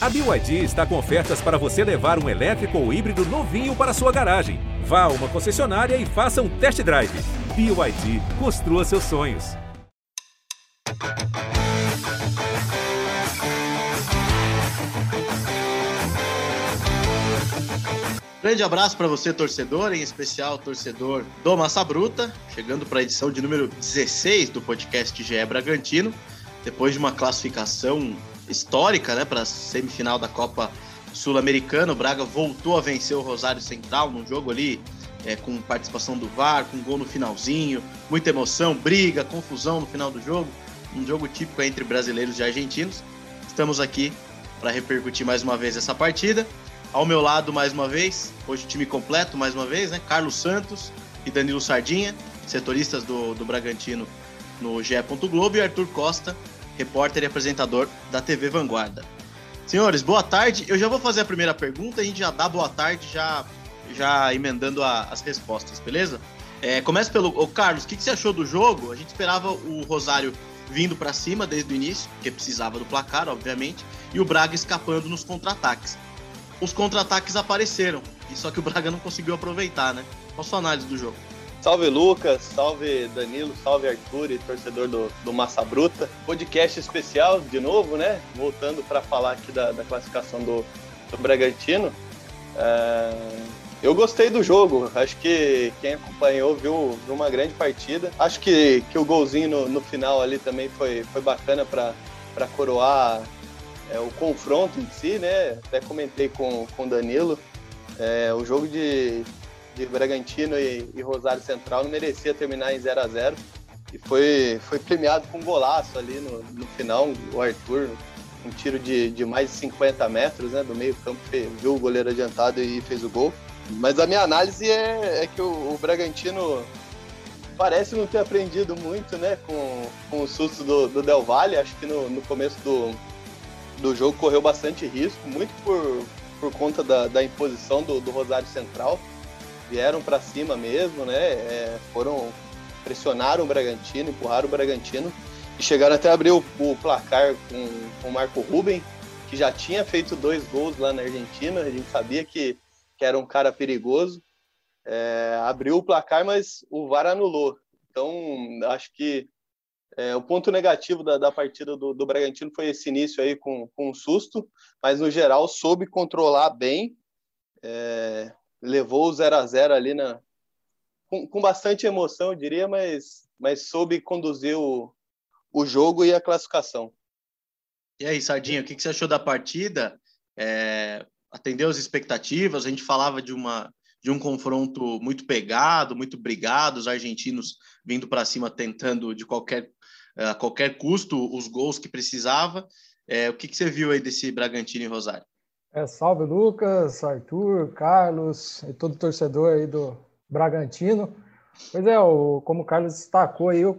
A BYD está com ofertas para você levar um elétrico ou híbrido novinho para sua garagem. Vá a uma concessionária e faça um test drive. BYD, construa seus sonhos. Grande abraço para você, torcedor, em especial torcedor do Massa Bruta, chegando para a edição de número 16 do podcast GE Bragantino, depois de uma classificação histórica né, para a semifinal da Copa Sul-Americana. O Braga voltou a vencer o Rosário Central num jogo ali é, com participação do VAR, com gol no finalzinho, muita emoção, briga, confusão no final do jogo. Um jogo típico entre brasileiros e argentinos. Estamos aqui para repercutir mais uma vez essa partida. Ao meu lado, mais uma vez, hoje time completo, mais uma vez, né? Carlos Santos e Danilo Sardinha, setoristas do, do Bragantino no GE. Globo, e Arthur Costa, repórter e apresentador da TV Vanguarda. Senhores, boa tarde. Eu já vou fazer a primeira pergunta, a gente já dá boa tarde, já, já emendando a, as respostas, beleza? É, começa pelo. Ô, Carlos, o que, que você achou do jogo? A gente esperava o Rosário vindo para cima desde o início, porque precisava do placar, obviamente, e o Braga escapando nos contra-ataques os contra-ataques apareceram. Só que o Braga não conseguiu aproveitar, né? Qual a sua análise do jogo? Salve Lucas, salve Danilo, salve Arthur torcedor do, do Massa Bruta. Podcast especial de novo, né? Voltando para falar aqui da, da classificação do, do Bragantino. É, eu gostei do jogo, acho que quem acompanhou viu, viu uma grande partida. Acho que, que o golzinho no, no final ali também foi, foi bacana para coroar é, o confronto em si, né? Até comentei com o Danilo. É, o jogo de, de Bragantino e, e, Rosário Central não merecia terminar em 0 a 0 e foi, foi premiado com um golaço ali no, no final. O Arthur, um tiro de, de mais de 50 metros né, do meio campo, viu o goleiro adiantado e fez o gol. Mas a minha análise é, é que o, o, Bragantino parece não ter aprendido muito né, com, com o susto do, do Del Valle. Acho que no, no começo do, do jogo correu bastante risco, muito por, por conta da, da imposição do, do Rosário Central. Vieram para cima mesmo, né? É, foram pressionaram o Bragantino, empurraram o Bragantino e chegaram até a abrir o, o placar com, com o Marco Ruben, que já tinha feito dois gols lá na Argentina. A gente sabia que, que era um cara perigoso. É, abriu o placar, mas o VAR anulou. Então, acho que é, o ponto negativo da, da partida do, do, Bragantino foi esse início aí com, com um susto, mas no geral soube controlar bem, é, levou o 0 a 0 ali na, com, com, bastante emoção, eu diria, mas, mas soube conduzir o, o jogo e a classificação. E aí, Sardinha, o que, que você achou da partida? É, atendeu as expectativas? A gente falava de uma de um confronto muito pegado, muito brigado, os argentinos vindo para cima tentando de qualquer a qualquer custo os gols que precisava. É, o que, que você viu aí desse Bragantino e Rosário? É, salve Lucas, Arthur, Carlos e todo torcedor aí do Bragantino. Pois é, o, como o Carlos destacou aí, o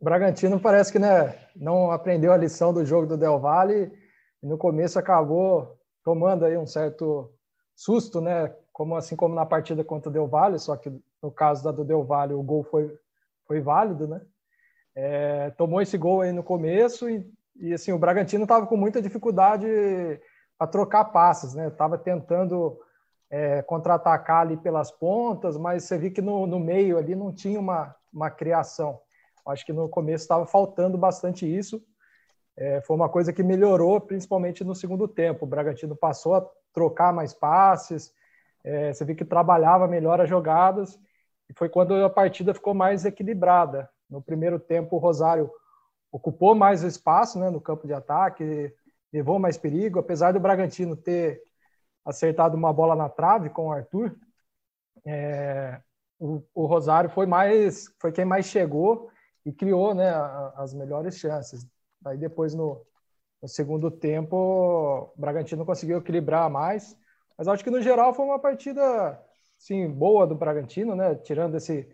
Bragantino parece que né, não aprendeu a lição do jogo do Del Valle e no começo acabou tomando aí um certo susto, né? Como assim como na partida contra o Del Valle, só que no caso da do Del Valle o gol foi foi válido, né? É, tomou esse gol aí no começo e, e assim o Bragantino estava com muita dificuldade para trocar passes, né? Tava tentando é, contra-atacar ali pelas pontas, mas você viu que no, no meio ali não tinha uma, uma criação. Acho que no começo estava faltando bastante isso. É, foi uma coisa que melhorou, principalmente no segundo tempo. O Bragantino passou a trocar mais passes, é, você viu que trabalhava melhor as jogadas, e foi quando a partida ficou mais equilibrada. No primeiro tempo, o Rosário ocupou mais o espaço né, no campo de ataque, levou mais perigo, apesar do Bragantino ter acertado uma bola na trave com o Arthur. É, o, o, Rosário foi mais, foi quem mais chegou e criou, né, as melhores chances. Aí depois no, no segundo tempo, o Bragantino conseguiu equilibrar mais, mas acho que no geral foi uma partida, sim, boa do Bragantino, né, tirando esse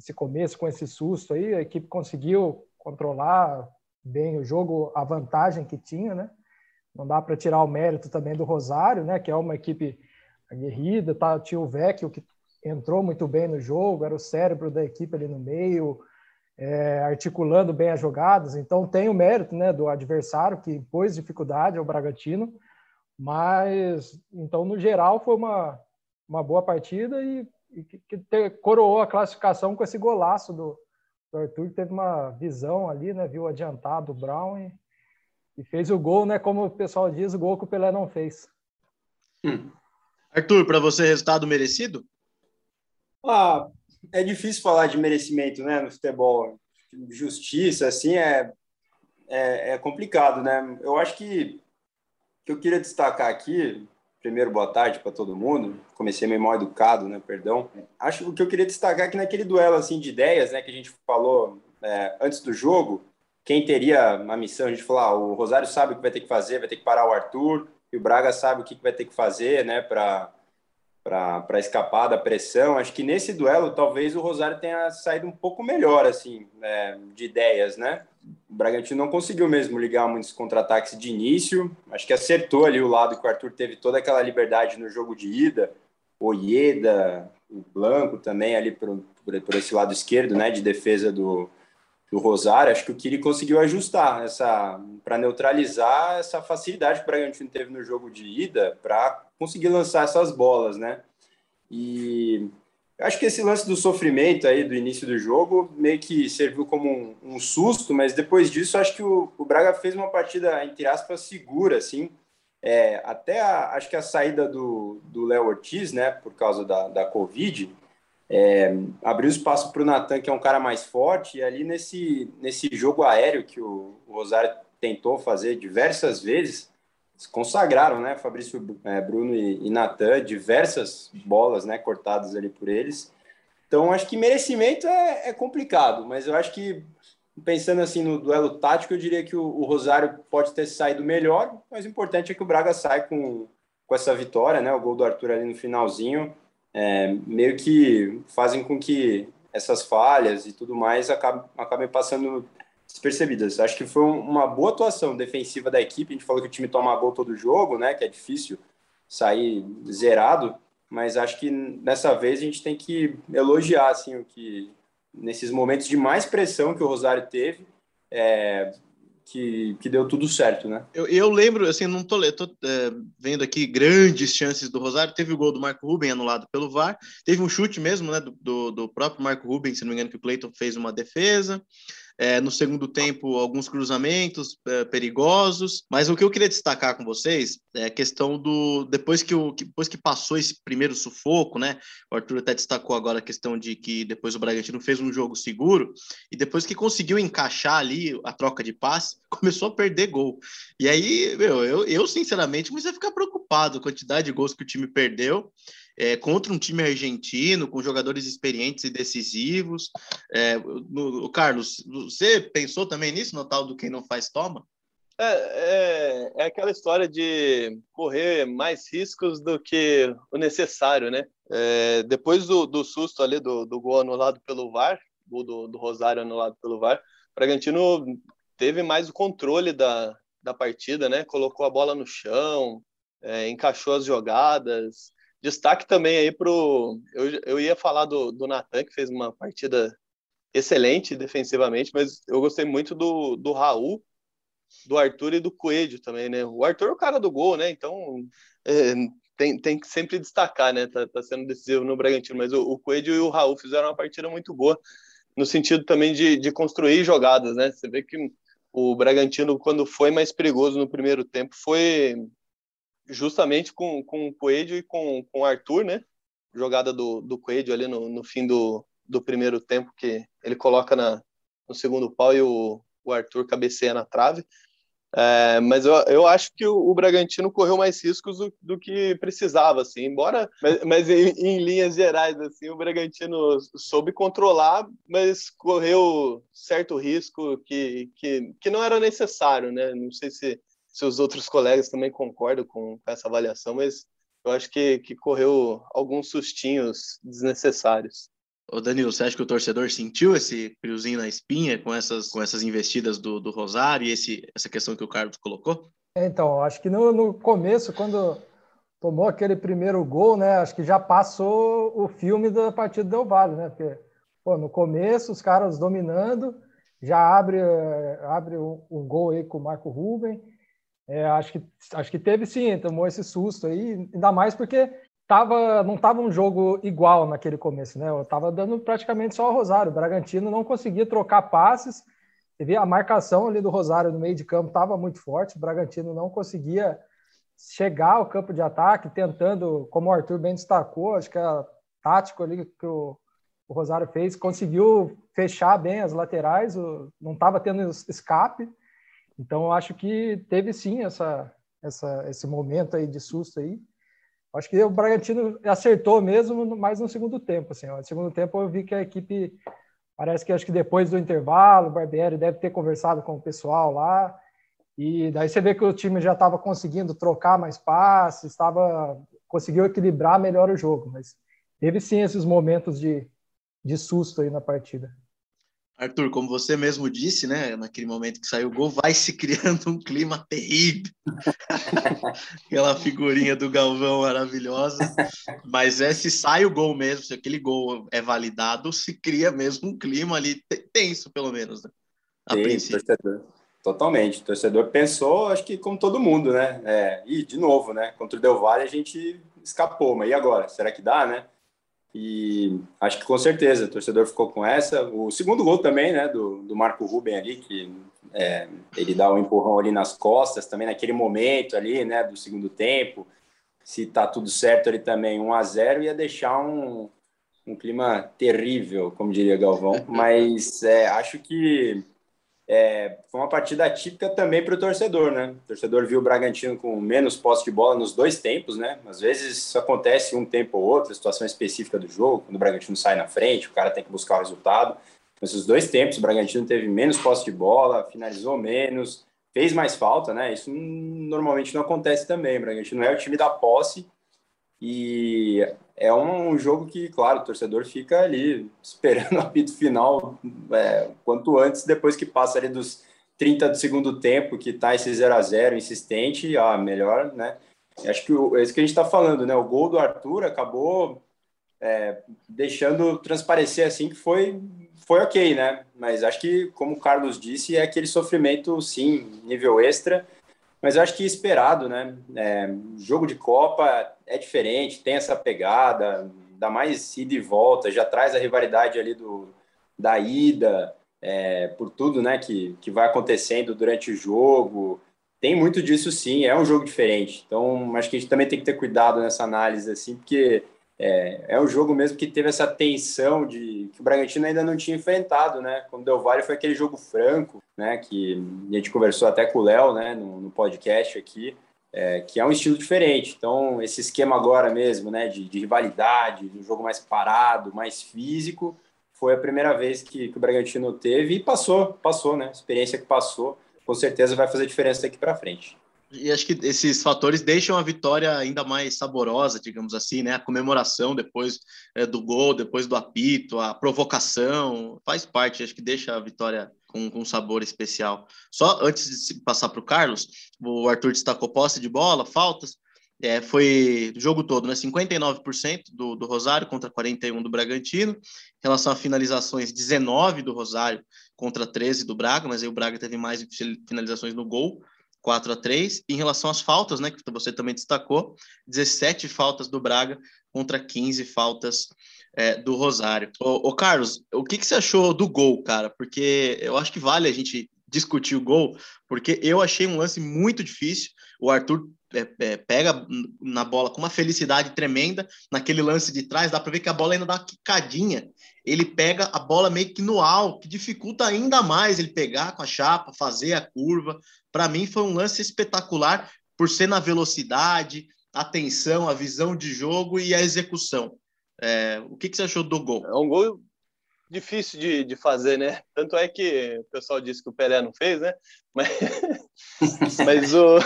esse começo com esse susto aí, a equipe conseguiu controlar bem o jogo, a vantagem que tinha, né? Não dá para tirar o mérito também do Rosário, né? Que é uma equipe aguerrida, tá? Tinha o Vecchio que entrou muito bem no jogo, era o cérebro da equipe ali no meio, é, articulando bem as jogadas. Então tem o mérito, né? Do adversário que impôs dificuldade ao Bragantino, Mas, então, no geral, foi uma, uma boa partida e, e que, que coroou a classificação com esse golaço do, do Arthur, que teve uma visão ali, né? Viu adiantado o Brown e, e fez o gol, né? Como o pessoal diz, o gol que o Pelé não fez. Hum. Arthur, para você, resultado merecido? Ah, é difícil falar de merecimento, né, no futebol. Justiça, assim, é, é, é complicado, né? Eu acho que que eu queria destacar aqui, primeiro boa tarde para todo mundo. Comecei meio mal educado, né? Perdão. Acho que o que eu queria destacar aqui naquele duelo assim de ideias, né, que a gente falou é, antes do jogo, quem teria a missão, gente falou, ah, o Rosário sabe o que vai ter que fazer, vai ter que parar o Arthur, e o Braga sabe o que vai ter que fazer, né, para para escapar da pressão. Acho que nesse duelo talvez o Rosário tenha saído um pouco melhor assim né, de ideias, né? O Bragantino não conseguiu mesmo ligar muitos contra-ataques de início. Acho que acertou ali o lado que o Arthur teve toda aquela liberdade no jogo de ida. O Ieda, o Blanco também ali por, por, por esse lado esquerdo, né, de defesa do, do Rosário, acho que o Kiri conseguiu ajustar essa para neutralizar essa facilidade que o Bragantino teve no jogo de ida para conseguir lançar essas bolas, né? E acho que esse lance do sofrimento aí do início do jogo meio que serviu como um, um susto, mas depois disso acho que o, o, Braga fez uma partida, entre aspas, segura, assim. É, até a, acho que a saída do Léo Ortiz, né, por causa da, da Covid, é, abriu espaço para o Natan, que é um cara mais forte, e ali nesse, nesse jogo aéreo que o, o Rosário tentou fazer diversas vezes, se consagraram, né? Fabrício é, Bruno e, e Natan, diversas bolas, né? Cortadas ali por eles. Então, acho que merecimento é, é, complicado, mas eu acho que, pensando assim no duelo tático, eu diria que o, o, Rosário pode ter saído melhor, mas o importante é que o Braga sai com, com essa vitória, né? O gol do Arthur ali no finalzinho, é, meio que fazem com que essas falhas e tudo mais acabem, acabem passando despercebidas. Acho que foi uma boa atuação defensiva da equipe. A gente falou que o time toma gol todo jogo, né? Que é difícil sair zerado, mas acho que dessa vez a gente tem que elogiar assim o que nesses momentos de mais pressão que o Rosário teve, é, que, que deu tudo certo, né? Eu, eu lembro, assim, não tô, tô é, vendo aqui grandes chances do Rosário. Teve o gol do Marco Ruben anulado pelo VAR, teve um chute mesmo, né, do, do, do próprio Marco Ruben, se não me engano, que o Cleiton fez uma defesa. É, no segundo tempo, alguns cruzamentos é, perigosos. Mas o que eu queria destacar com vocês é a questão do. Depois que, o, depois que passou esse primeiro sufoco, né? O Arthur até destacou agora a questão de que depois o Bragantino fez um jogo seguro e depois que conseguiu encaixar ali a troca de passe, começou a perder gol. E aí, meu, eu, eu sinceramente comecei a ficar preocupado com a quantidade de gols que o time perdeu é, contra um time argentino, com jogadores experientes e decisivos. É, no, Carlos, você pensou também nisso, no tal do quem não faz toma? É, é, é, aquela história de correr mais riscos do que o necessário, né? É, depois do, do, susto ali do, do gol anulado pelo VAR, gol do, do Rosário anulado pelo VAR, o Bragantino teve mais o controle da, da partida, né? Colocou a bola no chão, é, encaixou as jogadas, Destaque também aí pro. Eu, eu ia falar do, do Natan, que fez uma partida excelente defensivamente, mas eu gostei muito do, do Raul, do Arthur e do Coelho também, né? O Arthur é o cara do gol, né? Então é, tem, tem que sempre destacar, né? Tá, tá sendo decisivo no Bragantino, mas o, o Coelho e o Raul fizeram uma partida muito boa, no sentido também de, de construir jogadas, né? Você vê que o Bragantino, quando foi mais perigoso no primeiro tempo, foi justamente com, com o Coelho e com, com o Arthur, né? Jogada do, do Coelho ali no, no fim do, do primeiro tempo, que ele coloca na, no segundo pau e o, o Arthur cabeceia na trave. É, mas eu, eu acho que o, o Bragantino correu mais riscos do, do que precisava, assim, embora, mas, mas em, em, linhas gerais, assim, o Bragantino soube controlar, mas correu certo risco que, que, que não era necessário, né? Não sei se se os outros colegas também concordam com, com essa avaliação, mas eu acho que, que correu alguns sustinhos desnecessários. Ô Danilo, você acha que o torcedor sentiu esse friozinho na espinha com essas, com essas investidas do, do Rosário e esse, essa questão que o Carlos colocou? Então, acho que no, no começo, quando tomou aquele primeiro gol, né? Acho que já passou o filme da partida do Vale, né? Porque pô, no começo os caras dominando, já abre, abre o, o gol aí com o Marco Ruben, É, acho, que, acho que teve sim, tomou esse susto aí, ainda mais porque tava, não estava um jogo igual naquele começo, né? Eu tava dando praticamente só o Rosário. O Bragantino não conseguia trocar passes. Você a marcação ali do Rosário no meio de campo estava muito forte. O Bragantino não conseguia chegar ao campo de ataque, tentando, como o Arthur bem destacou, acho que a tático ali que o, o Rosário fez, conseguiu fechar bem as laterais, o, não estava tendo escape. Então, eu acho que teve sim essa, essa, esse momento aí de susto aí. Acho que o Bragantino acertou mesmo, mais no segundo tempo. Assim. No segundo tempo eu vi que a equipe, parece que acho que depois do intervalo, o Barbieri deve ter conversado com o pessoal lá, e daí você vê que o time já estava conseguindo trocar mais passes, estava conseguiu equilibrar melhor o jogo, mas teve sim esses momentos de, de susto aí na partida. Arthur, como você mesmo disse, né, naquele momento que saiu o gol, vai se criando um clima terrível. Aquela figurinha do Galvão maravilhosa. Mas é se sai o gol mesmo, se aquele gol é validado, se cria mesmo um clima ali tenso, pelo menos, né? A Sim, princípio. Torcedor. Totalmente. O torcedor pensou, acho que como todo mundo, né? É, e de novo, né? Contra o Del Valle a gente escapou, mas e agora? Será que dá, né? E acho que com certeza o torcedor ficou com essa. O segundo gol também, né, do, do Marco Ruben ali, que é, ele dá um empurrão ali nas costas também, naquele momento ali, né, do segundo tempo. Se tá tudo certo ali também, 1 a 0 ia deixar um, um clima terrível, como diria Galvão. Mas é, acho que é, foi uma partida atípica também para o torcedor, né? O torcedor viu o Bragantino com menos posse de bola nos dois tempos, né? Às vezes isso acontece um tempo ou outro, situação específica do jogo, quando o Bragantino sai na frente, o cara tem que buscar o resultado. Nesses dois tempos, o Bragantino teve menos posse de bola, finalizou menos, fez mais falta, né? Isso normalmente não acontece também. O Bragantino é o time da posse e é um jogo que, claro, o torcedor fica ali esperando o apito final é, quanto antes, depois que passa ali dos 30 do segundo tempo, que tá esse 0 a 0 insistente, ah, melhor, né? Acho que o, é isso que a gente está falando, né? O gol do Arthur acabou é, deixando transparecer assim que foi foi ok, né? Mas acho que, como o Carlos disse, é aquele sofrimento, sim, nível extra mas eu acho que esperado, né? É, jogo de Copa é diferente, tem essa pegada, dá mais ida e volta, já traz a rivalidade ali do, da ida, é, por tudo né, que, que vai acontecendo durante o jogo. Tem muito disso sim, é um jogo diferente. Então, acho que a gente também tem que ter cuidado nessa análise, assim, porque é, é um jogo mesmo que teve essa tensão de que o Bragantino ainda não tinha enfrentado, né? Quando deu vale foi aquele jogo franco, né? Que a gente conversou até com o Léo, né? No, no, podcast aqui, é, que é um estilo diferente. Então esse esquema agora mesmo, né? De, de rivalidade, de um jogo mais parado, mais físico, foi a primeira vez que, que o Bragantino teve e passou, passou, né? Experiência que passou, com certeza vai fazer diferença daqui para frente. E acho que esses fatores deixam a vitória ainda mais saborosa, digamos assim, né? A comemoração depois é, do gol, depois do apito, a provocação, faz parte, acho que deixa a vitória com, com um sabor especial. Só antes de passar para o Carlos, o Arthur destacou posse de bola, faltas, é, foi o jogo todo, né? 59% do, do Rosário contra 41% do Bragantino. Em relação a finalizações, 19% do Rosário contra 13% do Braga, mas aí o Braga teve mais finalizações no gol. 4 a 3 Em relação às faltas, né, que você também destacou, 17 faltas do Braga contra 15 faltas é, do Rosário. Ô, ô Carlos, o que, que você achou do gol, cara? Porque eu acho que vale a gente discutir o gol, porque eu achei um lance muito difícil. O Arthur é, é, pega na bola com uma felicidade tremenda, naquele lance de trás, dá para ver que a bola ainda dá uma quicadinha. Ele pega a bola meio que no alto, que dificulta ainda mais ele pegar com a chapa, fazer a curva. Para mim foi um lance espetacular por ser na velocidade, a atenção, a visão de jogo e a execução. É, o que, que você achou do gol? É um gol difícil de, de fazer, né? Tanto é que o pessoal disse que o Pelé não fez, né? Mas, mas o.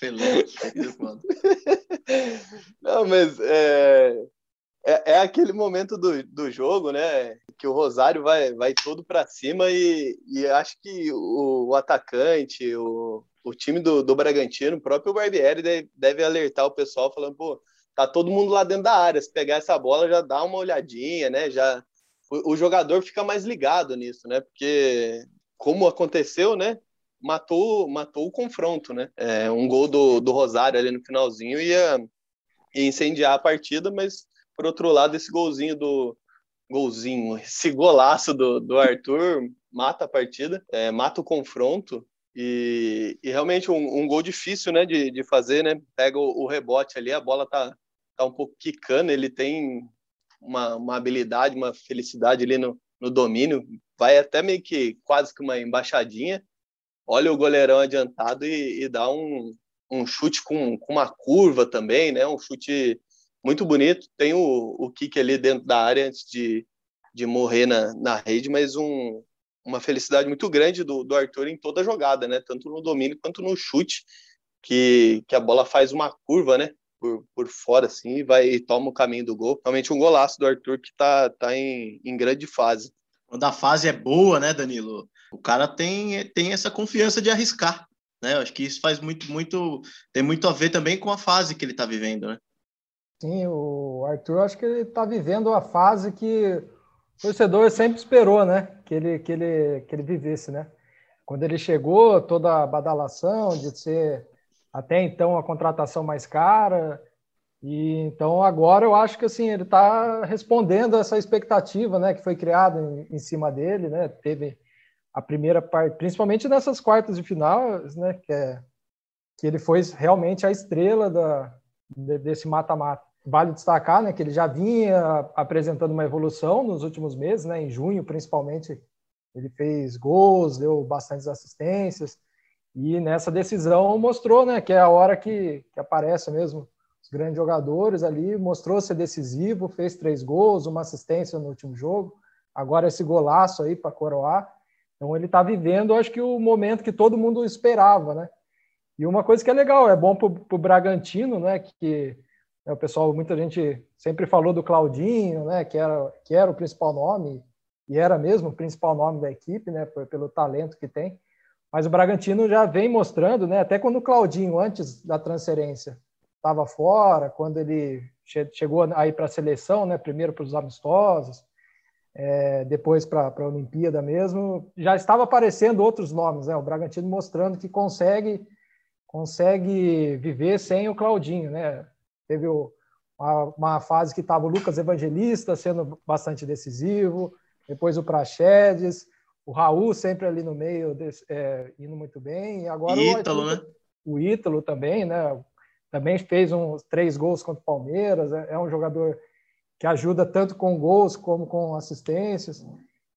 Pelé, não, mas é, é, é, aquele momento do, do jogo, né? Que o Rosário vai, vai todo para cima e, e acho que o, o atacante, o, o time do, do Bragantino, o próprio Barbieri deve, deve alertar o pessoal falando, pô, tá todo mundo lá dentro da área. Se pegar essa bola, já dá uma olhadinha, né? Já o, o jogador fica mais ligado nisso, né? Porque como aconteceu, né? Matou, matou o confronto, né? É, um gol do, do Rosário ali no finalzinho ia, ia incendiar a partida, mas por outro lado, esse golzinho do golzinho, esse golaço do, do Arthur mata a partida, é, mata o confronto e, e realmente um, um, gol difícil, né, de, de fazer, né? Pega o, o, rebote ali, a bola tá, tá um pouco quicando, ele tem uma, uma habilidade, uma felicidade ali no, no domínio, vai até meio que quase que uma embaixadinha, olha o goleirão adiantado e, e dá um, um chute com, com uma curva também, né? Um chute muito bonito. Tem o, o kick ali dentro da área antes de, de morrer na, na rede, mas um, uma felicidade muito grande do, do Arthur em toda a jogada, né? Tanto no domínio quanto no chute, que, que a bola faz uma curva, né? Por, por fora, assim, e vai e toma o caminho do gol. Realmente um golaço do Arthur que tá, tá em, em grande fase. Quando a fase é boa, né, Danilo? O cara tem, tem essa confiança de arriscar, né? Eu acho que isso faz muito, muito, tem muito a ver também com a fase que ele tá vivendo, né? Sim, o Arthur, acho que ele tá vivendo a fase que o torcedor sempre esperou, né? Que ele, que ele, que ele vivesse, né? Quando ele chegou, toda a badalação de ser até então a contratação mais cara. E então agora eu acho que assim ele está respondendo essa expectativa, né, que foi criada em, em, cima dele, né? Teve a primeira parte, principalmente nessas quartas de final, né, que é que ele foi realmente a estrela da, desse mata-mata. Vale destacar né, que ele já vinha apresentando uma evolução nos últimos meses, né, em junho principalmente, ele fez gols, deu bastantes assistências, e nessa decisão mostrou né, que é a hora que, que aparece mesmo os grandes jogadores ali, mostrou ser decisivo, fez três gols, uma assistência no último jogo, agora esse golaço aí para coroar. Então ele está vivendo, acho que o momento que todo mundo esperava, né? E uma coisa que é legal, é bom para o Bragantino, né? Que né? O pessoal, muita gente sempre falou do Claudinho, né, que era, que era o principal nome, e era mesmo o principal nome da equipe, né, pelo talento que tem. Mas o Bragantino já vem mostrando, né, até quando o Claudinho, antes da transferência, estava fora, quando ele che chegou aí para a seleção, né, primeiro para os amistosos, é, depois para a Olimpíada mesmo, já estava aparecendo outros nomes, né, o Bragantino mostrando que consegue consegue viver sem o Claudinho, né? Teve o, uma, uma, fase que estava o Lucas Evangelista sendo bastante decisivo, depois o Praxedes, o Raul sempre ali no meio, é, indo muito bem. E agora Ítalo, o, né? O Ítalo também, né? Também fez uns três gols contra o Palmeiras. É, é um jogador que ajuda tanto com gols como com assistências.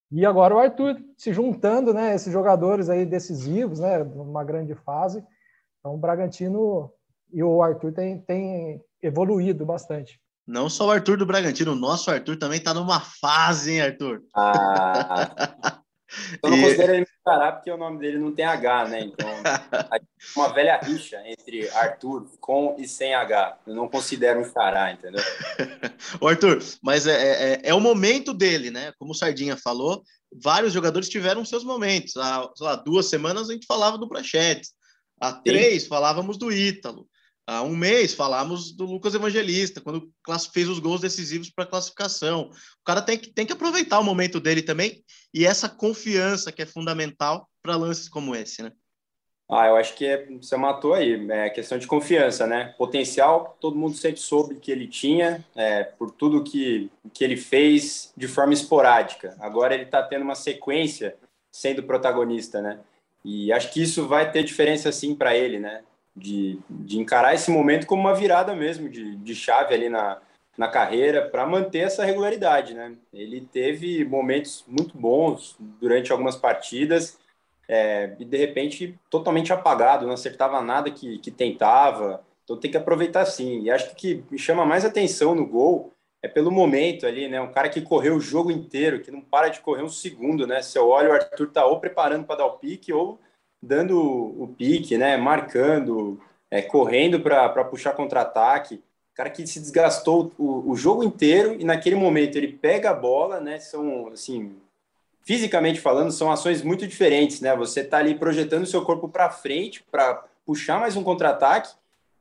E agora o Arthur se juntando, né? Esses jogadores aí decisivos, né? Numa grande fase. Então o Bragantino e o Arthur tem, tem evoluído bastante. Não só o Arthur do Bragantino, o nosso Arthur também está numa fase, hein, Arthur? Ah, eu não e... considero ele Xará porque o nome dele não tem H, né? Então, uma velha rixa entre Arthur com e sem H. Eu não considero um Xará, entendeu? o Arthur, mas é, é, é, o momento dele, né? Como o Sardinha falou, vários jogadores tiveram seus momentos. Há lá, duas semanas a gente falava do Prachetes. Há três falávamos do Ítalo. Há um mês falamos do Lucas Evangelista, quando fez os gols decisivos para a classificação. O cara tem que, tem que aproveitar o momento dele também e essa confiança que é fundamental para lances como esse, né? Ah, eu acho que é, você matou aí, é questão de confiança, né? Potencial, todo mundo sempre soube que ele tinha, é, por tudo que, que ele fez de forma esporádica. Agora ele está tendo uma sequência sendo protagonista, né? E acho que isso vai ter diferença sim para ele, né? De, de encarar esse momento como uma virada mesmo de, de chave ali na, na carreira para manter essa regularidade, né? Ele teve momentos muito bons durante algumas partidas é, e de repente totalmente apagado, não acertava nada que, que tentava. Então tem que aproveitar sim. E acho que que me chama mais atenção no gol é pelo momento ali, né? Um cara que correu o jogo inteiro, que não para de correr um segundo, né? Se eu olho, o Arthur tá ou preparando para dar o pique ou dando o pique, né, marcando, é, correndo para puxar contra-ataque. Cara que se desgastou o, o, jogo inteiro e naquele momento ele pega a bola, né? São assim, fisicamente falando, são ações muito diferentes, né? Você tá ali projetando seu corpo para frente para puxar mais um contra-ataque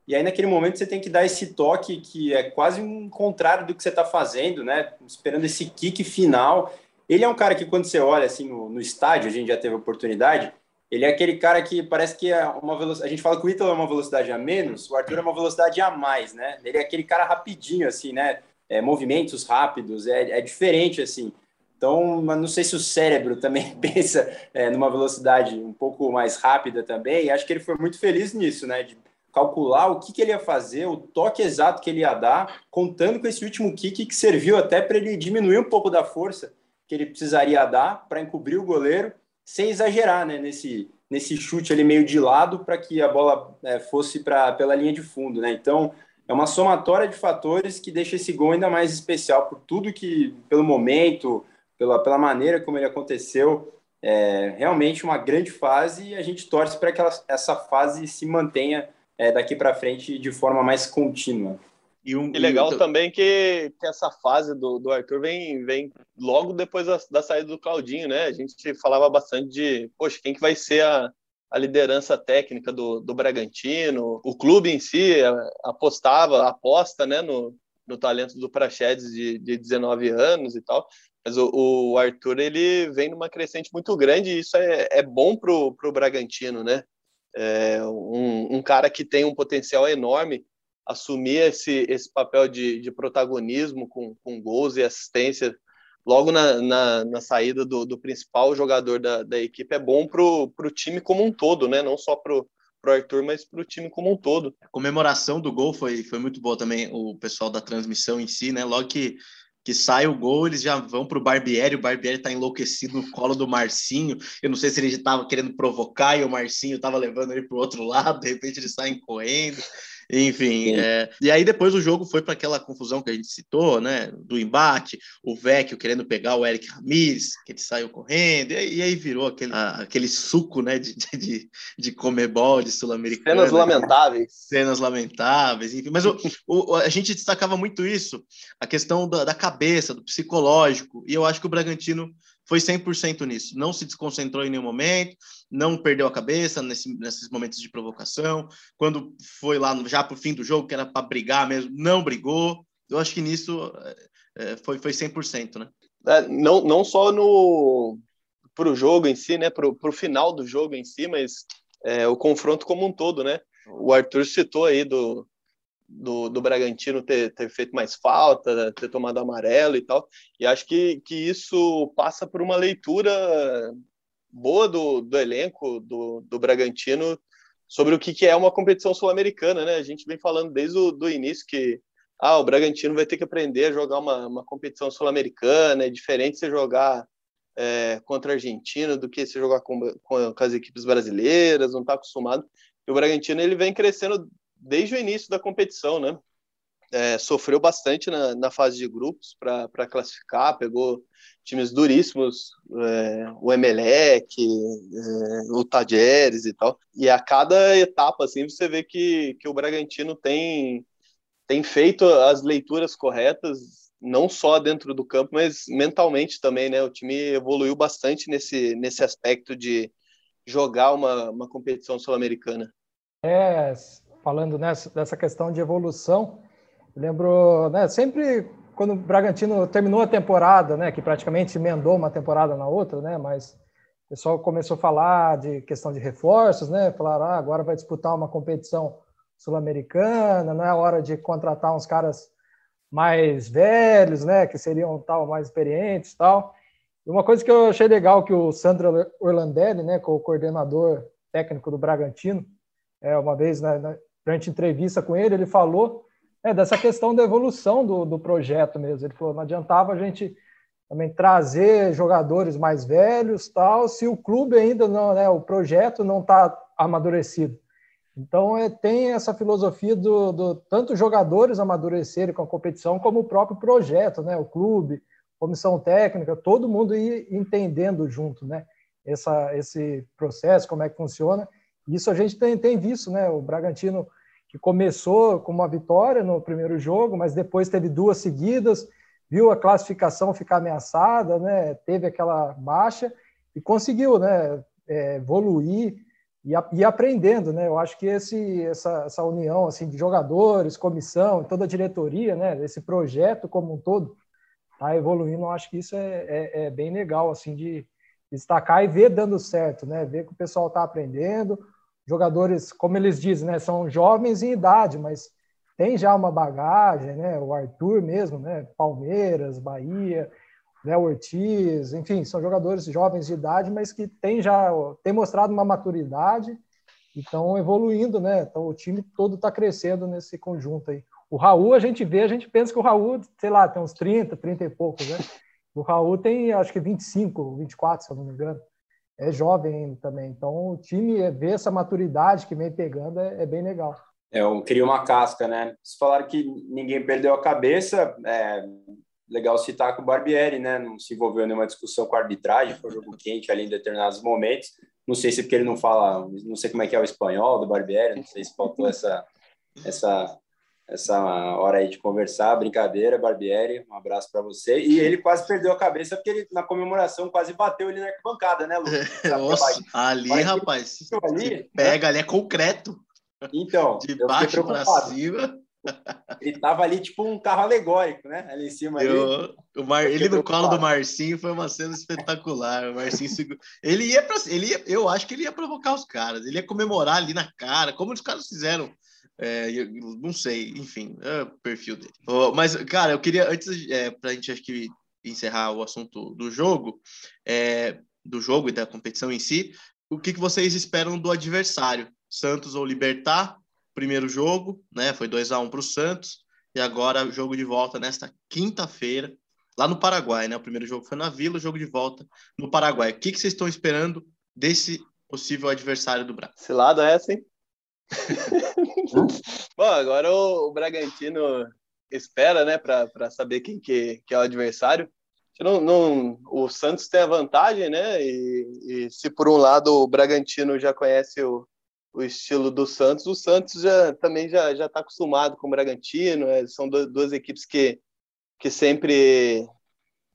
e aí naquele momento você tem que dar esse toque que é quase um contrário do que você está fazendo, né? Esperando esse kick final. Ele é um cara que quando você olha assim no, no estádio, a gente já teve oportunidade, Ele é aquele cara que parece que é uma velocidade. A gente fala que o Ítalo é uma velocidade a menos, o Arthur é uma velocidade a mais, né? Ele é aquele cara rapidinho, assim, né? É, movimentos rápidos, é, é diferente, assim. Então, não sei se o cérebro também pensa é, numa velocidade um pouco mais rápida também. E acho que ele foi muito feliz nisso, né? De calcular o que, que ele ia fazer, o toque exato que ele ia dar, contando com esse último kick que serviu até para ele diminuir um pouco da força que ele precisaria dar para encobrir o goleiro sem exagerar né, nesse, nesse chute ali meio de lado para que a bola é, fosse pra, pela linha de fundo. Né? Então, é uma somatória de fatores que deixa esse gol ainda mais especial por tudo que, pelo momento, pela, pela maneira como ele aconteceu. É realmente uma grande fase e a gente torce para que ela, essa fase se mantenha é, daqui para frente de forma mais contínua. E, um, e legal e também que, que essa fase do, do Arthur vem, vem logo depois da, da, saída do Claudinho, né? A gente falava bastante de, poxa, quem que vai ser a, a liderança técnica do, do Bragantino? O clube em si apostava, aposta, né, no, no talento do Praxedes de, de 19 anos e tal. Mas o, o, Arthur, ele vem numa crescente muito grande e isso é, é bom pro, pro Bragantino, né? É um, um cara que tem um potencial enorme assumir esse, esse papel de, de protagonismo com, com gols e assistência logo na, na, na saída do, do, principal jogador da, da equipe é bom para o time como um todo, né? Não só para o Arthur, mas para o time como um todo. A comemoração do gol foi, foi muito boa também, o pessoal da transmissão em si, né? Logo que, que sai o gol, eles já vão para o Barbieri, o Barbieri está enlouquecido no colo do Marcinho. Eu não sei se ele estava querendo provocar e o Marcinho estava levando ele para o outro lado, de repente eles saem correndo. Enfim, é, e aí depois o jogo foi para aquela confusão que a gente citou, né? Do embate, o Vecchio querendo pegar o Eric Ramirez, que ele saiu correndo, e aí, e aí virou aquele, a, aquele suco, né? De, de, de comebol, de sul-americano. Cenas lamentáveis. Cenas lamentáveis, enfim. Mas o, o, a gente destacava muito isso, a questão da, da cabeça, do psicológico, e eu acho que o Bragantino foi 100% nisso. Não se desconcentrou em nenhum momento, não perdeu a cabeça nesse, nesses momentos de provocação. Quando foi lá já para o fim do jogo, que era para brigar mesmo, não brigou. Eu acho que nisso é, foi, foi 100%, né? É, não, não só no para o jogo em si, né? Para o final do jogo em si, mas é, o confronto como um todo, né? O Arthur citou aí do, do, do Bragantino ter, ter feito mais falta, ter tomado amarelo e tal. E acho que, que isso passa por uma leitura boa do, do elenco do, do Bragantino sobre o que, que é uma competição sul-americana, né? A gente vem falando desde o do início que ah, o Bragantino vai ter que aprender a jogar uma, uma competição sul-americana, é diferente você jogar é, contra a Argentina do que você jogar com, com, com as equipes brasileiras, não está acostumado. E o Bragantino ele vem crescendo desde o início da competição, né? É, sofreu bastante na, na, fase de grupos para classificar, pegou times duríssimos, é, o Emelec, é, o Tajeres e tal. E a cada etapa, assim, você vê que, que o Bragantino tem, tem feito as leituras corretas, não só dentro do campo, mas mentalmente também, né? O time evoluiu bastante nesse, nesse aspecto de jogar uma, uma competição sul-americana. É, falando nessa, dessa questão de evolução, lembro, né, sempre quando o Bragantino terminou a temporada, né, que praticamente emendou uma temporada na outra, né, mas o pessoal começou a falar de questão de reforços, né, falaram, ah, agora vai disputar uma competição sul-americana, não é hora de contratar uns caras mais velhos, né, que seriam tal mais experientes, tal. E uma coisa que eu achei legal que o Sandro Orlandelli, né, que é o coordenador técnico do Bragantino, é, uma vez né, durante entrevista com ele, ele falou é, dessa questão da evolução do, do projeto mesmo. Ele falou, não adiantava a gente também trazer jogadores mais velhos, tal, se o clube ainda não, né, o projeto não está amadurecido. Então é, tem essa filosofia do, do tanto jogadores amadurecerem com a competição como o próprio projeto, né, o clube, comissão técnica, todo mundo ir entendendo junto, né, essa, esse processo, como é que funciona isso a gente tem, tem visto, né? O Bragantino que começou com uma vitória no primeiro jogo, mas depois teve duas seguidas, viu a classificação ficar ameaçada, né? Teve aquela baixa e conseguiu, né? É, evoluir e, e, aprendendo, né? Eu acho que esse, essa, essa união assim de jogadores, comissão, toda a diretoria, né? Esse projeto como um todo está evoluindo. Eu acho que isso é, é, é bem legal, assim, de, destacar e ver dando certo, né? Ver que o pessoal está aprendendo. Jogadores, como eles dizem, né? São jovens em idade, mas tem já uma bagagem, né? O Arthur mesmo, né? Palmeiras, Bahia, né? Ortiz, enfim, são jogadores jovens de idade, mas que tem já tem mostrado uma maturidade e estão evoluindo, né? Então o time todo está crescendo nesse conjunto aí. O Raul, a gente vê, a gente pensa que o Raul, sei lá, tem uns 30, 30 e poucos, né? O Raul tem, acho que 25, 24, se eu não me engano. É jovem também. Então, o time vê essa maturidade que vem pegando é, é bem legal. É, cria uma casca, né? Vocês falaram que ninguém perdeu a cabeça. É legal citar que o Barbieri, né? Não se envolveu em nenhuma discussão com a arbitragem, foi um jogo quente ali em determinados momentos. Não sei se é porque ele não fala, não sei como é que é o espanhol do Barbieri, não sei se faltou essa, essa essa hora aí de conversar, brincadeira, Barbieri, um abraço para você. E ele quase perdeu a cabeça porque ele, na comemoração, quase bateu ele na arquibancada, né, Lu? Nossa, ali, rapaz, ali, pega, ali é concreto. Então, de baixo para cima. Ele tava ali tipo um carro alegórico, né? Ali em cima. Ali. Eu, o Mar... Ele no colo do Marcinho foi uma cena espetacular. O Marcinho segura... ele ia para ele ia... eu acho que ele ia provocar os caras, ele ia comemorar ali na cara, como os caras fizeram é, não sei, enfim, é o perfil dele. Mas, cara, eu queria, antes, é, para a gente acho que encerrar o assunto do jogo, é, do jogo e da competição em si, o que, que vocês esperam do adversário? Santos ou Libertar? Primeiro jogo, né? Foi 2 a 1 um para o Santos, e agora jogo de volta nesta quinta-feira, lá no Paraguai, né? O primeiro jogo foi na Vila, o jogo de volta no Paraguai. O que, que vocês estão esperando desse possível adversário do Brasil? Esse lado é assim. Bom, agora o, o, Bragantino espera, né, para saber quem que, que, é o adversário. Não, não, o Santos tem a vantagem, né? E, e, se por um lado o Bragantino já conhece o, o estilo do Santos, o Santos já também já está acostumado com o Bragantino. É, são do, duas equipes que que sempre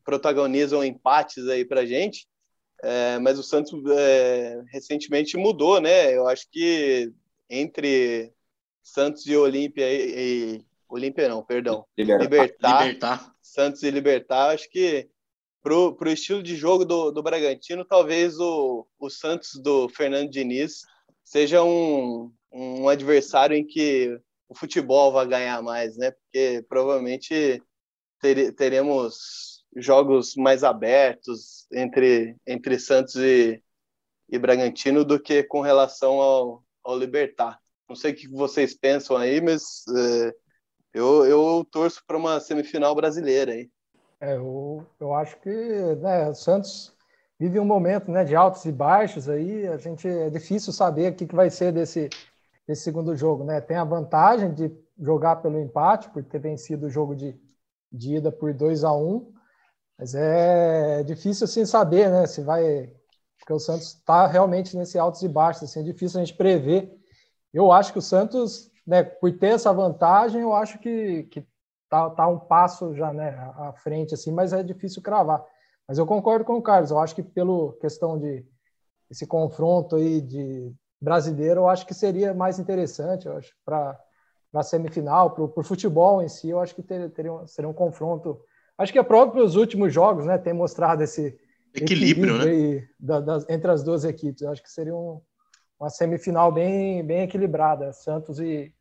protagonizam empates aí para gente. É, mas o Santos é, recentemente mudou, né? Eu acho que entre Santos e Olímpia e, e Olímpia não, perdão, Libertar, Libertar, Libertar. Santos e Libertar, acho que pro, pro estilo de jogo do, do Bragantino, talvez o, o Santos do Fernando Diniz seja um, um adversário em que o futebol vai ganhar mais, né? Porque provavelmente ter, teremos jogos mais abertos entre, entre Santos e, e Bragantino do que com relação ao, ao Libertar. Não sei o que vocês pensam aí, mas é, eu, eu torço para uma semifinal brasileira aí. É, eu, eu acho que né, o Santos vive um momento né, de altos e baixos aí. A gente é difícil saber o que, que vai ser desse, desse segundo jogo. Né? Tem a vantagem de jogar pelo empate, por ter vencido o jogo de, de ida por 2 a 1 um, mas é difícil assim saber né, se vai porque o Santos está realmente nesse altos e baixos, assim, é difícil a gente prever. Eu acho que o Santos, né, por ter essa vantagem, eu acho que, que tá, tá um passo já né, à frente, assim, mas é difícil cravar. Mas eu concordo com o Carlos, eu acho que pelo questão de esse confronto aí de brasileiro, eu acho que seria mais interessante, eu acho, para a semifinal, para o futebol em si, eu acho que ter, teria, seria um confronto. Acho que é próprio os últimos jogos, né, tem mostrado esse, equilíbrio, equilíbrio né? Da, da, entre as duas equipes. Eu acho que seria um, uma semifinal bem, bem equilibrada, Santos e,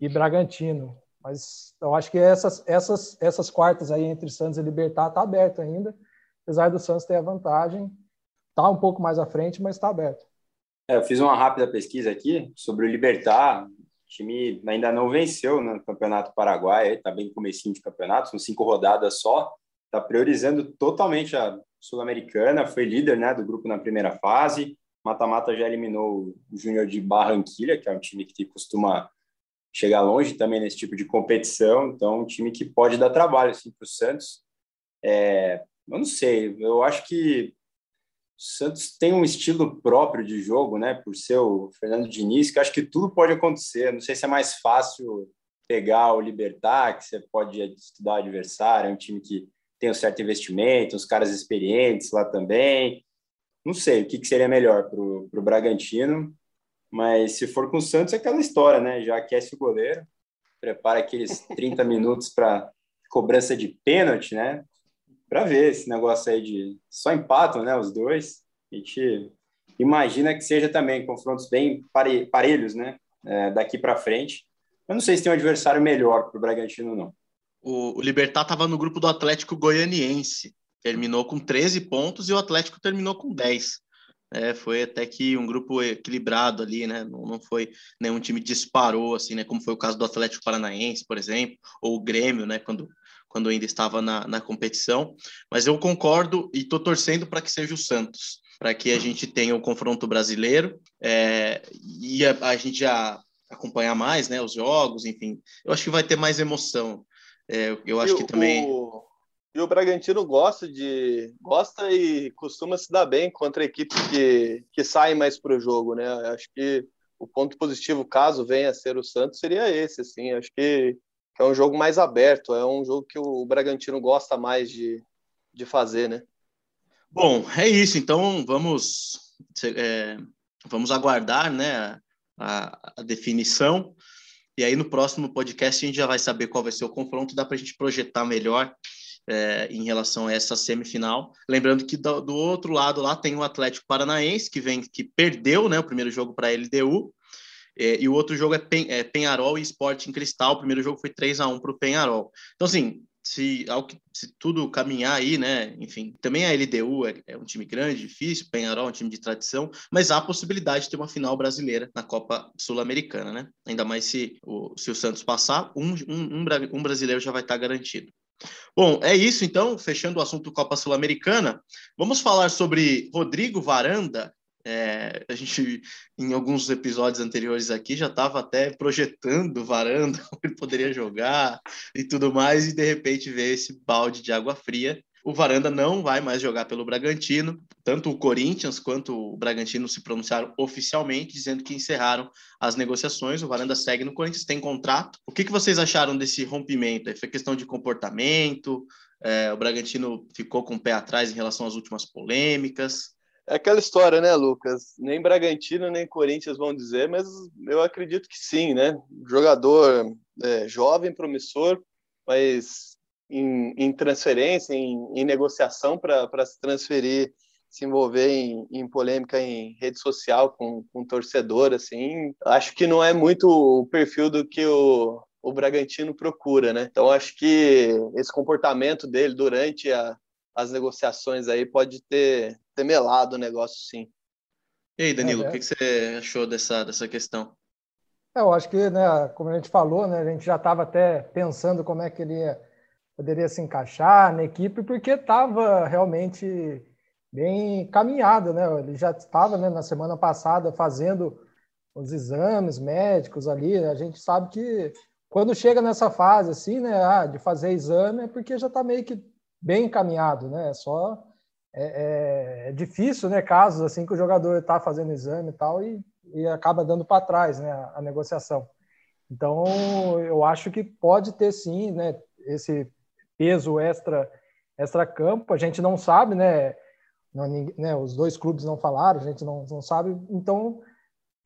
e Bragantino. Mas eu acho que essas, essas, essas quartas aí entre Santos e Libertar tá aberto ainda, apesar do Santos ter a vantagem, tá um pouco mais à frente, mas está aberto. É, eu fiz uma rápida pesquisa aqui sobre o Libertar. O time ainda não venceu no Campeonato Paraguai, está bem comecinho de campeonato, são cinco rodadas só. Está priorizando totalmente a Sul-Americana, foi líder né, do grupo na primeira fase. Mata-mata já eliminou o Júnior de Barranquilha, que é um time que costuma chegar longe também nesse tipo de competição. Então, um time que pode dar trabalho assim, para o Santos. É, eu não sei, eu acho que o Santos tem um estilo próprio de jogo, né? Por ser o Fernando Diniz, que acho que tudo pode acontecer. Não sei se é mais fácil pegar o Libertar, que você pode estudar o adversário, é um time que tem um certo investimento, os caras experientes lá também. Não sei o que, que seria melhor para o Bragantino, mas se for com o Santos é aquela história, né? Já aquece o goleiro, prepara aqueles 30 minutos para cobrança de pênalti, né? Para ver esse negócio aí de só empatam, né? Os dois. A gente imagina que seja também confrontos bem parelhos, né? É, daqui para frente. Eu não sei se tem um adversário melhor para o Bragantino, não. O, o Libertar estava no grupo do Atlético Goianiense. Terminou com 13 pontos e o Atlético terminou com 10. É, foi até que um grupo equilibrado ali, né? Não, não foi nenhum time disparou, assim, né? Como foi o caso do Atlético Paranaense, por exemplo, ou o Grêmio, né? Quando, quando ainda estava na, na competição. Mas eu concordo e estou torcendo para que seja o Santos, para que a gente tenha o confronto brasileiro é, e a, a, gente já acompanhar mais, né? Os jogos, enfim. Eu acho que vai ter mais emoção. É, eu acho e que também. O e o Bragantino gosta de gosta e costuma se dar bem contra equipes que, que saem mais para o jogo, né? Acho que o ponto positivo, caso venha a ser o Santos, seria esse, assim. Acho que, que é um jogo mais aberto, é um jogo que o Bragantino gosta mais de, de fazer, né? Bom, é isso. Então vamos é, vamos aguardar, né, a, a definição. E aí no próximo podcast a gente já vai saber qual vai ser o confronto, dá para a gente projetar melhor é, em relação a essa semifinal. Lembrando que do, do, outro lado lá tem o Atlético Paranaense, que vem que perdeu né, o primeiro jogo para a LDU, é, e o outro jogo é, Pen, é Penharol e Sporting Cristal. O primeiro jogo foi 3 a 1 para o Penharol. Então, assim, se, se, tudo caminhar aí, né? Enfim, também a LDU é, é, um time grande, difícil, Penharol é um time de tradição, mas há a possibilidade de ter uma final brasileira na Copa Sul-Americana, né? Ainda mais se o, se o Santos passar, um, um, um brasileiro já vai estar garantido. Bom, é isso então, fechando o assunto Copa Sul-Americana. Vamos falar sobre Rodrigo Varanda. É, a gente, em alguns episódios anteriores aqui, já estava até projetando Varanda, como ele poderia jogar e tudo mais, e de repente vê esse balde de água fria o Varanda não vai mais jogar pelo Bragantino. Tanto o Corinthians quanto o Bragantino se pronunciaram oficialmente, dizendo que encerraram as negociações. O Varanda segue no Corinthians, tem contrato. O que, que vocês acharam desse rompimento? Foi questão de comportamento? É, o Bragantino ficou com o pé atrás em relação às últimas polêmicas? É aquela história, né, Lucas? Nem Bragantino nem Corinthians vão dizer, mas eu acredito que sim, né? Jogador é, jovem, promissor, mas em, em transferência, em, em negociação para se transferir, se envolver em, em, polêmica em rede social com, com torcedor, assim, acho que não é muito o perfil do que o, o Bragantino procura, né? Então acho que esse comportamento dele durante a, as negociações aí pode ter, ter melado o negócio, sim. E aí, Danilo, é, o que, que, você achou dessa, dessa questão? É, eu acho que, né, como a gente falou, né, a gente já estava até pensando como é que ele ia poderia se encaixar na equipe, porque estava realmente bem caminhado, né? Ele já estava né, na semana passada fazendo os exames médicos ali. Né? A gente sabe que quando chega nessa fase assim, né, ah, de fazer exame, é porque já está meio que bem encaminhado, né? É só é, é, é, difícil, né? Casos assim que o jogador está fazendo exame e tal e, e acaba dando para trás, né? A, a negociação. Então, eu acho que pode ter sim, né? Esse peso extra extra campo, a gente não sabe, né? Não, né? Os dois clubes não falaram, a gente não, não sabe, então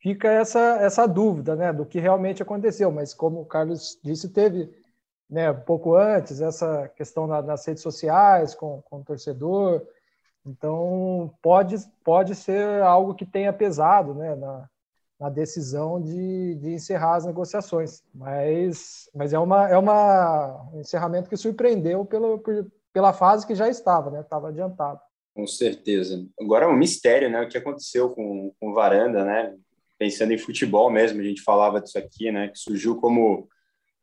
fica essa essa dúvida, né? Do que realmente aconteceu. Mas como o Carlos disse, teve, né? Um pouco antes essa questão na, nas redes sociais com, com o torcedor, então pode pode ser algo que tenha pesado, né? Na, na decisão de, de encerrar as negociações. Mas, mas é, uma, é uma, um encerramento que surpreendeu pelo, por, pela fase que já estava, né? Estava adiantado. Com certeza. Agora é um mistério, né? O que aconteceu com, com Varanda, né? Pensando em futebol mesmo, a gente falava disso aqui, né? Que surgiu como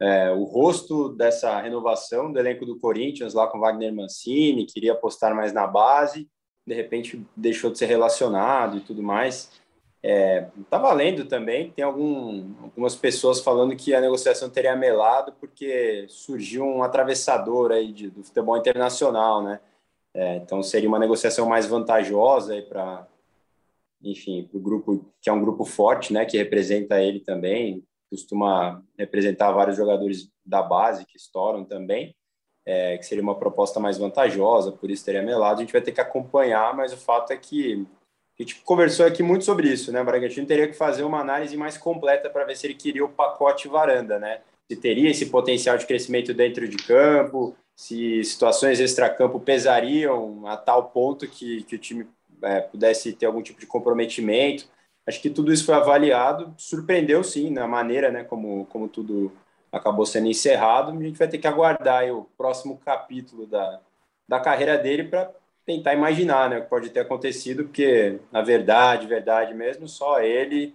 é, o rosto dessa renovação do elenco do Corinthians lá com Wagner Mancini, queria apostar mais na base, de repente deixou de ser relacionado e tudo mais. É, tá valendo também, tem algum, algumas pessoas falando que a negociação teria melado porque surgiu um atravessador aí de, do futebol internacional, né? É, então seria uma negociação mais vantajosa para, enfim, para o grupo que é um grupo forte, né? Que representa ele também, costuma representar vários jogadores da base que estouram também, é, que seria uma proposta mais vantajosa, por isso teria melado. A gente vai ter que acompanhar, mas o fato é que a gente conversou aqui muito sobre isso, né? O Bragantino teria que fazer uma análise mais completa para ver se ele queria o pacote varanda, né? Se teria esse potencial de crescimento dentro de campo, se situações extracampo pesariam a tal ponto que, que o time é, pudesse ter algum tipo de comprometimento. Acho que tudo isso foi avaliado, surpreendeu sim na maneira, né, como, como tudo acabou sendo encerrado. A gente vai ter que aguardar o próximo capítulo da, da carreira dele para tentar imaginar né, o que pode ter acontecido, porque, na verdade, verdade mesmo, só ele,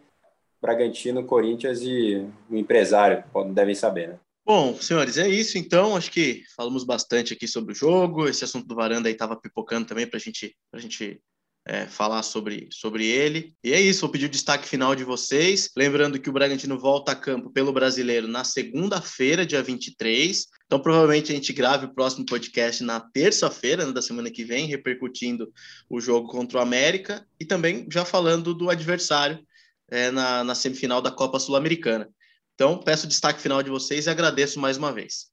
Bragantino, Corinthians e o empresário devem saber, né? Bom, senhores, é isso então. Acho que falamos bastante aqui sobre o jogo. Esse assunto do Varanda aí estava pipocando também para gente, a gente é, falar sobre, sobre ele. E é isso, vou pedir o destaque final de vocês. Lembrando que o Bragantino volta a campo pelo brasileiro na segunda-feira, dia 23. Então, provavelmente a gente grave o próximo podcast na terça-feira né, da semana que vem, repercutindo o jogo contra o América e também já falando do adversário é, na, na semifinal da Copa Sul-Americana. Então, peço o destaque final de vocês e agradeço mais uma vez.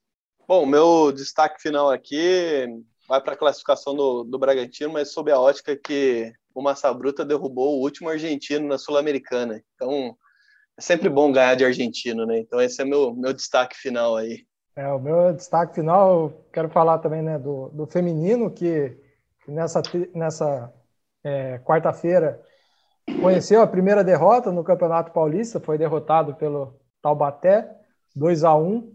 Bom, meu destaque final aqui vai para a classificação do, do Bragantino, mas sob a ótica que o Massa Bruta derrubou o último argentino na Sul-Americana. Então, é sempre bom ganhar de argentino, né? Então, esse é meu, meu destaque final aí. É, o meu destaque final, quero falar também né, do, do feminino, que, que nessa, nessa é, quarta-feira conheceu a primeira derrota no Campeonato Paulista, foi derrotado pelo Taubaté, 2 a 1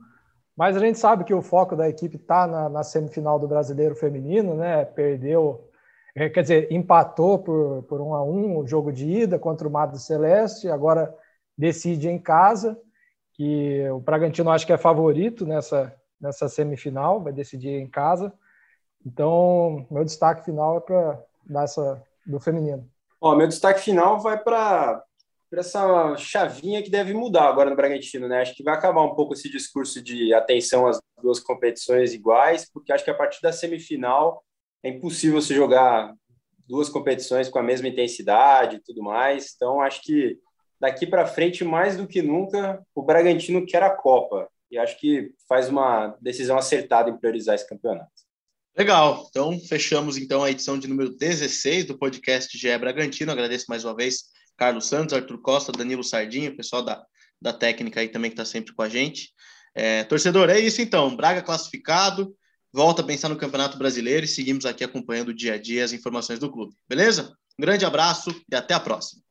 mas a gente sabe que o foco da equipe está na, na, semifinal do Brasileiro Feminino, né? Perdeu, é, quer dizer, empatou por, por 1 a 1 o jogo de ida contra o Mato Celeste, agora decide em casa, que o Bragantino acho que é favorito nessa, nessa semifinal, vai decidir em casa. Então, meu destaque final é para essa do feminino. Ó, meu destaque final vai para para essa chavinha que deve mudar agora no Bragantino, né? Acho que vai acabar um pouco esse discurso de atenção às duas competições iguais, porque acho que a partir da semifinal é impossível se jogar duas competições com a mesma intensidade e tudo mais. Então, acho que daqui para frente, mais do que nunca, o Bragantino quer a Copa. E acho que faz uma decisão acertada em priorizar esse campeonato. Legal. Então, fechamos então a edição de número 16 do podcast GE Bragantino. Agradeço mais uma vez Carlos Santos, Arthur Costa, Danilo Sardinha, pessoal da, da técnica aí também que está sempre com a gente. É, torcedor, é isso então. Braga classificado, volta a pensar no Campeonato Brasileiro e seguimos aqui acompanhando o dia a dia as informações do clube. Beleza? Um grande abraço e até a próxima.